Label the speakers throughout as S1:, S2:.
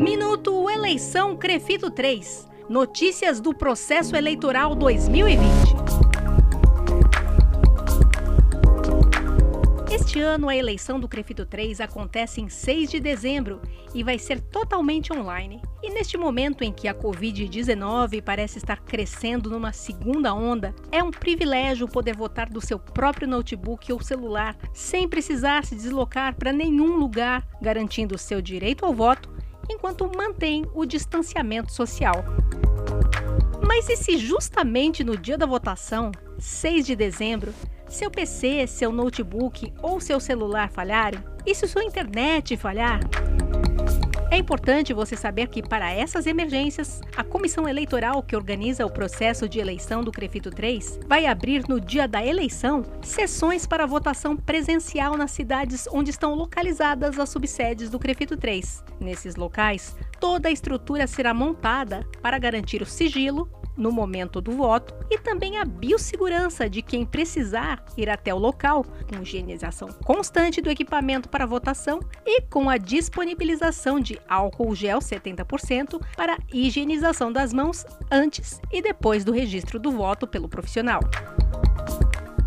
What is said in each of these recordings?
S1: Minuto Eleição Crefito 3. Notícias do processo eleitoral 2020. Este ano, a eleição do Crefito 3 acontece em 6 de dezembro e vai ser totalmente online. E neste momento em que a Covid-19 parece estar crescendo numa segunda onda, é um privilégio poder votar do seu próprio notebook ou celular, sem precisar se deslocar para nenhum lugar, garantindo o seu direito ao voto enquanto mantém o distanciamento social. Mas e se justamente no dia da votação, 6 de dezembro, seu PC, seu notebook ou seu celular falharem? E se sua internet falhar? É importante você saber que, para essas emergências, a comissão eleitoral que organiza o processo de eleição do Crefito 3 vai abrir no dia da eleição sessões para votação presencial nas cidades onde estão localizadas as subsedes do Crefito 3. Nesses locais, toda a estrutura será montada para garantir o sigilo no momento do voto e também a biossegurança de quem precisar ir até o local, com higienização constante do equipamento para votação e com a disponibilização de álcool gel 70% para higienização das mãos antes e depois do registro do voto pelo profissional.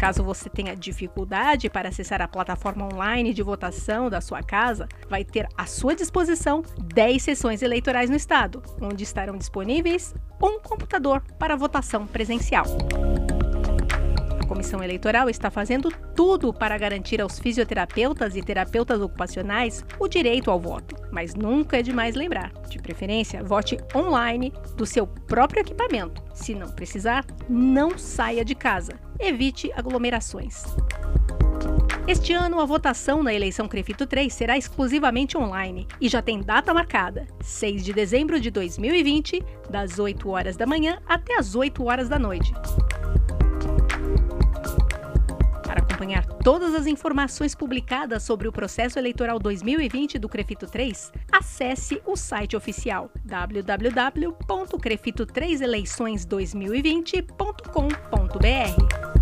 S1: Caso você tenha dificuldade para acessar a plataforma online de votação da sua casa, vai ter à sua disposição 10 sessões eleitorais no estado, onde estarão disponíveis um computador para votação presencial. A Comissão Eleitoral está fazendo tudo para garantir aos fisioterapeutas e terapeutas ocupacionais o direito ao voto. Mas nunca é demais lembrar: de preferência, vote online do seu próprio equipamento. Se não precisar, não saia de casa. Evite aglomerações. Este ano, a votação na eleição Crefito 3 será exclusivamente online e já tem data marcada: 6 de dezembro de 2020, das 8 horas da manhã até as 8 horas da noite. Acompanhar todas as informações publicadas sobre o processo eleitoral 2020 do Crefito 3, acesse o site oficial www.crefito3eleições2020.com.br.